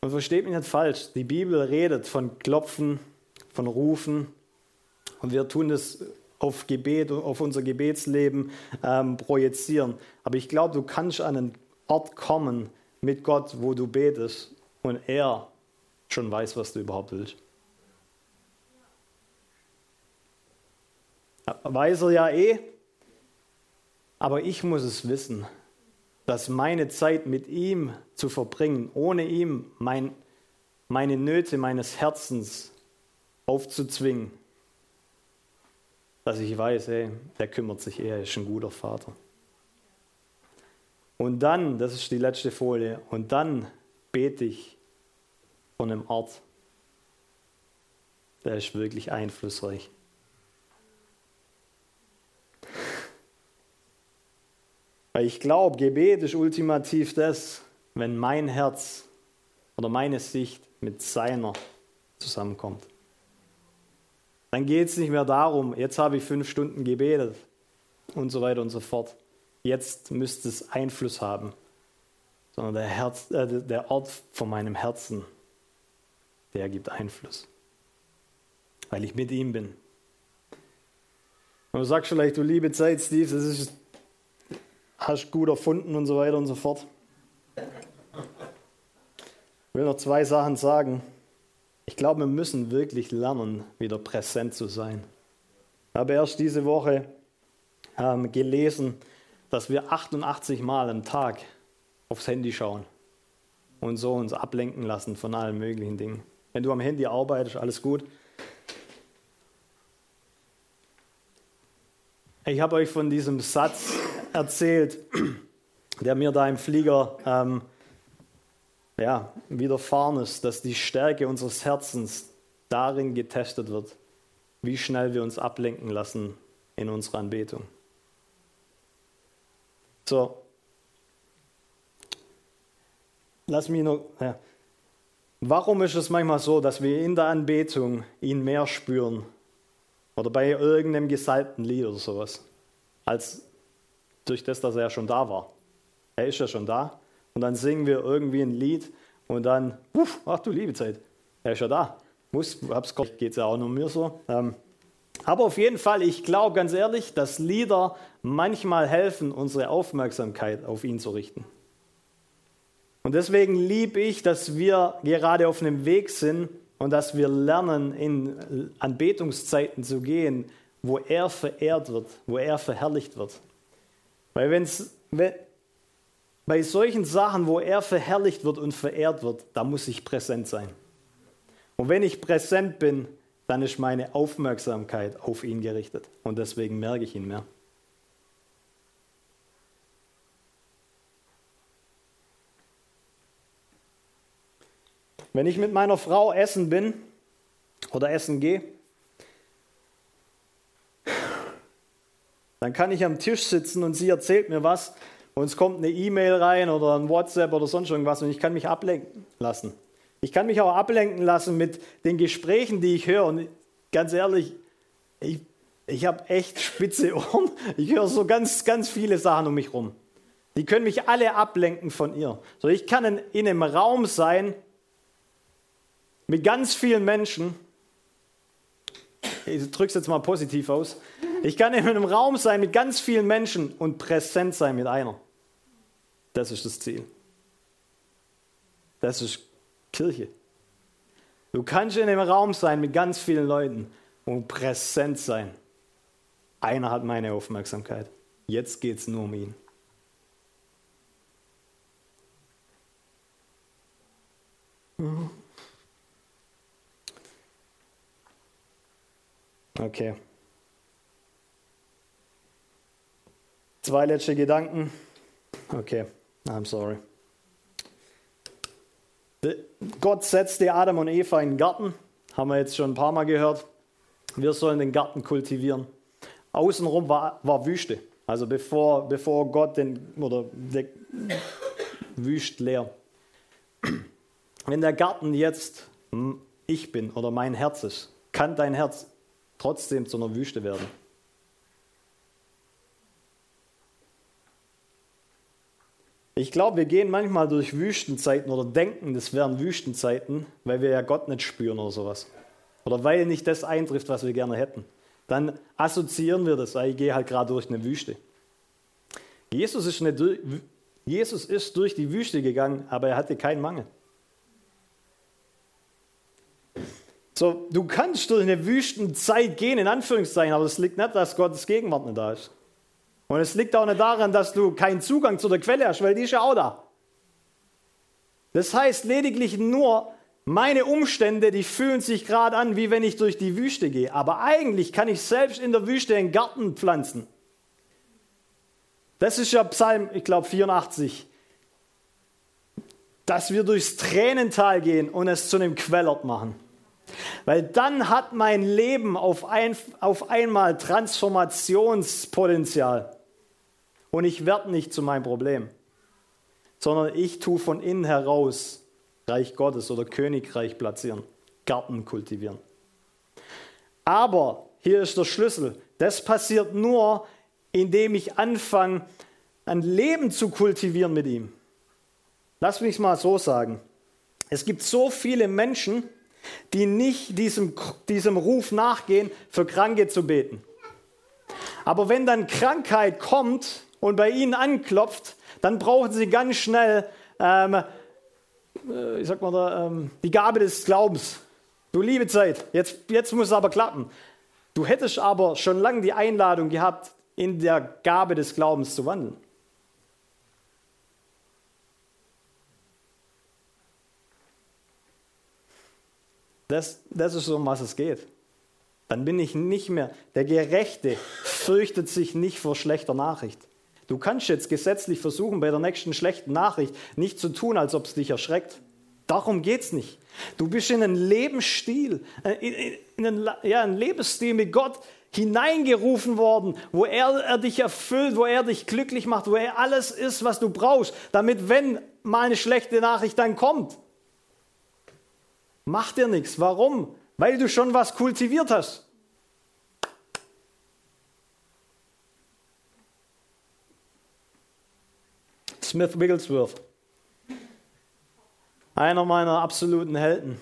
Und versteht mich nicht falsch, die Bibel redet von Klopfen, von Rufen. Und wir tun das auf Gebet, auf unser Gebetsleben ähm, projizieren. Aber ich glaube, du kannst an einen Ort kommen mit Gott, wo du betest und er schon weiß, was du überhaupt willst. Weiß er ja eh, aber ich muss es wissen, dass meine Zeit mit ihm zu verbringen, ohne ihm mein, meine Nöte meines Herzens aufzuzwingen, dass ich weiß, ey, der kümmert sich eher, ist ein guter Vater. Und dann, das ist die letzte Folie, und dann bete ich von einem Ort, der ist wirklich einflussreich. Weil ich glaube, Gebet ist ultimativ das, wenn mein Herz oder meine Sicht mit seiner zusammenkommt. Dann geht es nicht mehr darum, jetzt habe ich fünf Stunden gebetet und so weiter und so fort. Jetzt müsste es Einfluss haben, sondern der, Herz, äh, der Ort von meinem Herzen, der gibt Einfluss, weil ich mit ihm bin. Und du sagst vielleicht, du liebe Zeit, Steve, das ist hast gut erfunden und so weiter und so fort. Ich will noch zwei Sachen sagen. Ich glaube, wir müssen wirklich lernen, wieder präsent zu sein. Ich habe erst diese Woche ähm, gelesen, dass wir 88 Mal am Tag aufs Handy schauen und so uns ablenken lassen von allen möglichen Dingen. Wenn du am Handy arbeitest, alles gut. Ich habe euch von diesem Satz erzählt, der mir da im Flieger ähm, ja, widerfahren ist, dass die Stärke unseres Herzens darin getestet wird, wie schnell wir uns ablenken lassen in unserer Anbetung. So, lass mich noch. Ja. Warum ist es manchmal so, dass wir in der Anbetung ihn mehr spüren oder bei irgendeinem gesalbten Lied oder sowas, als durch das, dass er ja schon da war. Er ist ja schon da. Und dann singen wir irgendwie ein Lied und dann, uff, ach du liebe Zeit, er ist ja da. Muss, geht es ja auch nur mir so. Ähm, aber auf jeden Fall, ich glaube ganz ehrlich, dass Lieder manchmal helfen, unsere Aufmerksamkeit auf ihn zu richten. Und deswegen liebe ich, dass wir gerade auf einem Weg sind und dass wir lernen, in Anbetungszeiten zu gehen, wo er verehrt wird, wo er verherrlicht wird. Weil wenn's, wenn, bei solchen Sachen, wo er verherrlicht wird und verehrt wird, da muss ich präsent sein. Und wenn ich präsent bin, dann ist meine Aufmerksamkeit auf ihn gerichtet. Und deswegen merke ich ihn mehr. Wenn ich mit meiner Frau essen bin oder essen gehe, Dann kann ich am Tisch sitzen und sie erzählt mir was und es kommt eine E-Mail rein oder ein WhatsApp oder sonst irgendwas und ich kann mich ablenken lassen. Ich kann mich auch ablenken lassen mit den Gesprächen, die ich höre. Und ganz ehrlich, ich, ich habe echt spitze Ohren. Ich höre so ganz, ganz viele Sachen um mich rum. Die können mich alle ablenken von ihr. So, ich kann in, in einem Raum sein mit ganz vielen Menschen. Ich drücke es jetzt mal positiv aus. Ich kann in einem Raum sein mit ganz vielen Menschen und präsent sein mit einer. Das ist das Ziel. Das ist Kirche. Du kannst in einem Raum sein mit ganz vielen Leuten und präsent sein. Einer hat meine Aufmerksamkeit. Jetzt geht es nur um ihn. Okay. Zwei letzte Gedanken. Okay, I'm sorry. Gott setzte Adam und Eva in den Garten, haben wir jetzt schon ein paar Mal gehört. Wir sollen den Garten kultivieren. Außenrum war, war Wüste. Also bevor, bevor Gott den, oder der, wüst leer. Wenn der Garten jetzt ich bin oder mein Herz ist, kann dein Herz trotzdem zu einer Wüste werden. Ich glaube, wir gehen manchmal durch Wüstenzeiten oder denken, das wären Wüstenzeiten, weil wir ja Gott nicht spüren oder sowas. Oder weil nicht das eintrifft, was wir gerne hätten. Dann assoziieren wir das, ich gehe halt gerade durch eine Wüste. Jesus ist, nicht, Jesus ist durch die Wüste gegangen, aber er hatte keinen Mangel. So, du kannst durch eine Wüstenzeit gehen, in Anführungszeichen, aber es liegt nicht, dass Gottes Gegenwart nicht da ist. Und es liegt auch nicht daran, dass du keinen Zugang zu der Quelle hast, weil die ist ja auch da. Das heißt lediglich nur, meine Umstände, die fühlen sich gerade an, wie wenn ich durch die Wüste gehe. Aber eigentlich kann ich selbst in der Wüste einen Garten pflanzen. Das ist ja Psalm, ich glaube, 84. Dass wir durchs Tränental gehen und es zu einem Quellort machen. Weil dann hat mein Leben auf, ein, auf einmal Transformationspotenzial. Und ich werde nicht zu meinem Problem, sondern ich tue von innen heraus Reich Gottes oder Königreich platzieren, Garten kultivieren. Aber hier ist der Schlüssel. Das passiert nur, indem ich anfange, ein Leben zu kultivieren mit ihm. Lass mich mal so sagen. Es gibt so viele Menschen, die nicht diesem, diesem Ruf nachgehen, für Kranke zu beten. Aber wenn dann Krankheit kommt, und bei ihnen anklopft, dann brauchen sie ganz schnell, ähm, äh, ich sag mal, da, ähm, die Gabe des Glaubens. Du liebe Zeit, jetzt, jetzt muss es aber klappen. Du hättest aber schon lange die Einladung gehabt, in der Gabe des Glaubens zu wandeln. Das, das ist so, um was es geht. Dann bin ich nicht mehr. Der Gerechte fürchtet sich nicht vor schlechter Nachricht. Du kannst jetzt gesetzlich versuchen, bei der nächsten schlechten Nachricht nicht zu tun, als ob es dich erschreckt. Darum geht es nicht. Du bist in einen Lebensstil, äh, in einen, ja, einen Lebensstil mit Gott hineingerufen worden, wo er, er dich erfüllt, wo er dich glücklich macht, wo er alles ist, was du brauchst, damit, wenn mal eine schlechte Nachricht dann kommt, macht dir nichts. Warum? Weil du schon was kultiviert hast. Smith Wigglesworth. Einer meiner absoluten Helden.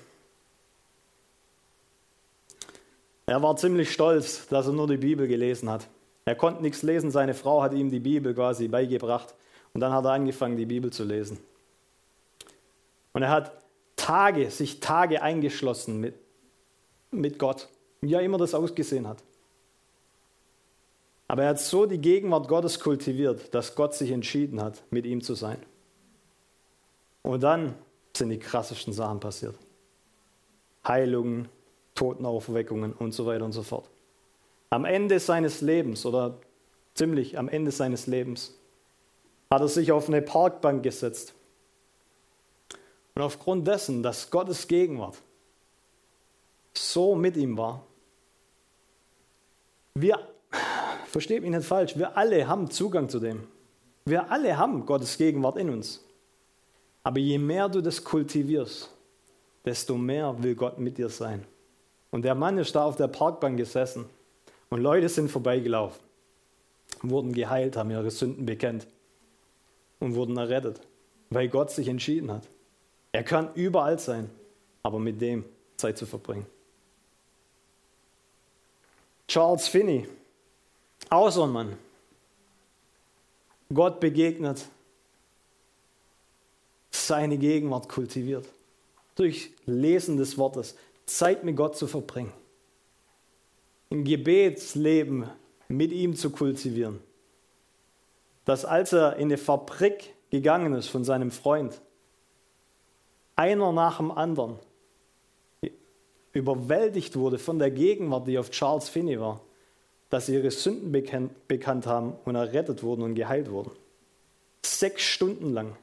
Er war ziemlich stolz, dass er nur die Bibel gelesen hat. Er konnte nichts lesen, seine Frau hat ihm die Bibel quasi beigebracht und dann hat er angefangen, die Bibel zu lesen. Und er hat Tage, sich Tage eingeschlossen mit, mit Gott, wie er immer das ausgesehen hat. Aber er hat so die Gegenwart Gottes kultiviert, dass Gott sich entschieden hat, mit ihm zu sein. Und dann sind die krassesten Sachen passiert. Heilungen, Totenaufweckungen und so weiter und so fort. Am Ende seines Lebens oder ziemlich am Ende seines Lebens hat er sich auf eine Parkbank gesetzt. Und aufgrund dessen, dass Gottes Gegenwart so mit ihm war, wir Versteht mich nicht falsch, wir alle haben Zugang zu dem. Wir alle haben Gottes Gegenwart in uns. Aber je mehr du das kultivierst, desto mehr will Gott mit dir sein. Und der Mann ist da auf der Parkbank gesessen und Leute sind vorbeigelaufen, wurden geheilt, haben ihre Sünden bekennt und wurden errettet, weil Gott sich entschieden hat. Er kann überall sein, aber mit dem Zeit zu verbringen. Charles Finney, Außer man Gott begegnet, seine Gegenwart kultiviert, durch Lesen des Wortes, Zeit mit Gott zu verbringen, im Gebetsleben mit ihm zu kultivieren. Dass als er in eine Fabrik gegangen ist von seinem Freund, einer nach dem anderen überwältigt wurde von der Gegenwart, die auf Charles Finney war dass sie ihre Sünden bekannt, bekannt haben und errettet wurden und geheilt wurden. Sechs Stunden lang.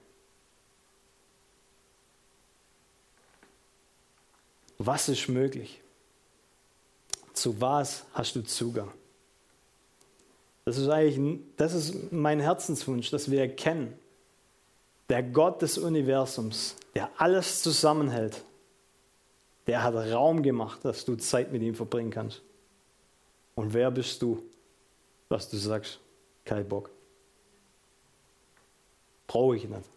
Was ist möglich? Zu was hast du Zugang? Das ist eigentlich, das ist mein Herzenswunsch, dass wir erkennen, der Gott des Universums, der alles zusammenhält, Der hat Raum gemacht, dass du Zeit mit ihm verbringen kannst. Und wer bist du, was du sagst? Kein Bock. Brauche ich nicht.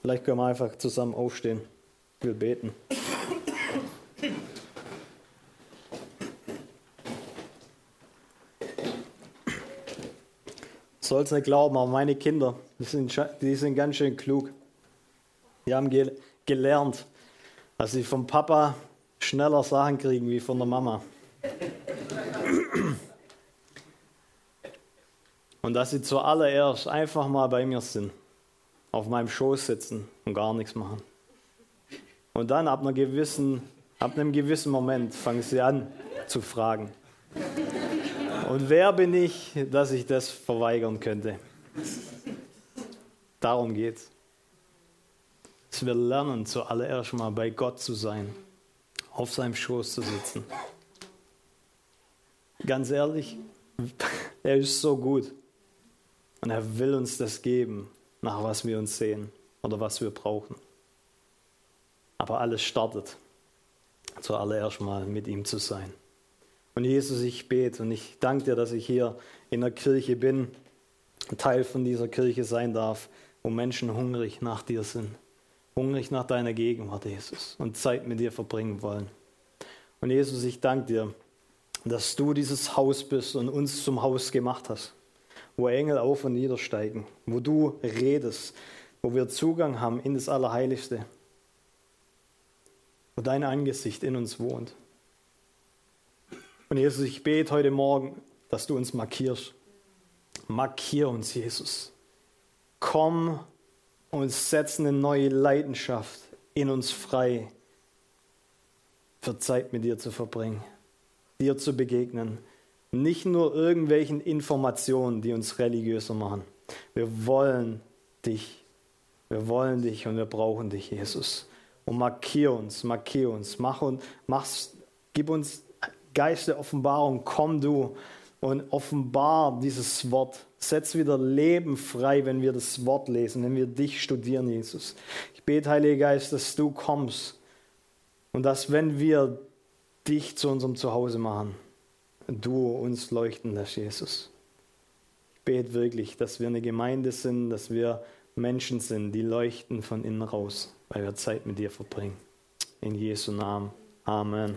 Vielleicht können wir einfach zusammen aufstehen. Ich will beten. Soll's nicht glauben, aber meine Kinder, die sind, die sind ganz schön klug. Die haben ge gelernt, dass sie vom Papa schneller Sachen kriegen wie von der Mama. Und dass sie zuallererst einfach mal bei mir sind, auf meinem Schoß sitzen und gar nichts machen. Und dann ab, einer gewissen, ab einem gewissen Moment fangen sie an zu fragen. Und wer bin ich, dass ich das verweigern könnte? Darum geht's. Dass wir lernen, zuallererst mal bei Gott zu sein, auf seinem Schoß zu sitzen. Ganz ehrlich, er ist so gut. Und er will uns das geben, nach was wir uns sehen oder was wir brauchen. Aber alles startet zuallererst mal mit ihm zu sein. Und Jesus, ich bete und ich danke dir, dass ich hier in der Kirche bin, Teil von dieser Kirche sein darf, wo Menschen hungrig nach dir sind, hungrig nach deiner Gegenwart, Jesus, und Zeit mit dir verbringen wollen. Und Jesus, ich danke dir, dass du dieses Haus bist und uns zum Haus gemacht hast wo Engel auf und niedersteigen, wo du redest, wo wir Zugang haben in das Allerheiligste, wo dein Angesicht in uns wohnt. Und Jesus, ich bete heute Morgen, dass du uns markierst. Markier uns, Jesus. Komm und setz eine neue Leidenschaft in uns frei, für Zeit mit dir zu verbringen, dir zu begegnen nicht nur irgendwelchen Informationen, die uns religiöser machen. Wir wollen dich. Wir wollen dich und wir brauchen dich, Jesus. Und markier uns, markier uns. Mach und, mach's, gib uns Geist der Offenbarung. Komm du und offenbar dieses Wort. Setz wieder Leben frei, wenn wir das Wort lesen, wenn wir dich studieren, Jesus. Ich bete, Heiliger Geist, dass du kommst und dass, wenn wir dich zu unserem Zuhause machen, du uns leuchten lässt, Jesus. Ich bete wirklich, dass wir eine Gemeinde sind, dass wir Menschen sind, die leuchten von innen raus, weil wir Zeit mit dir verbringen. In Jesu Namen. Amen.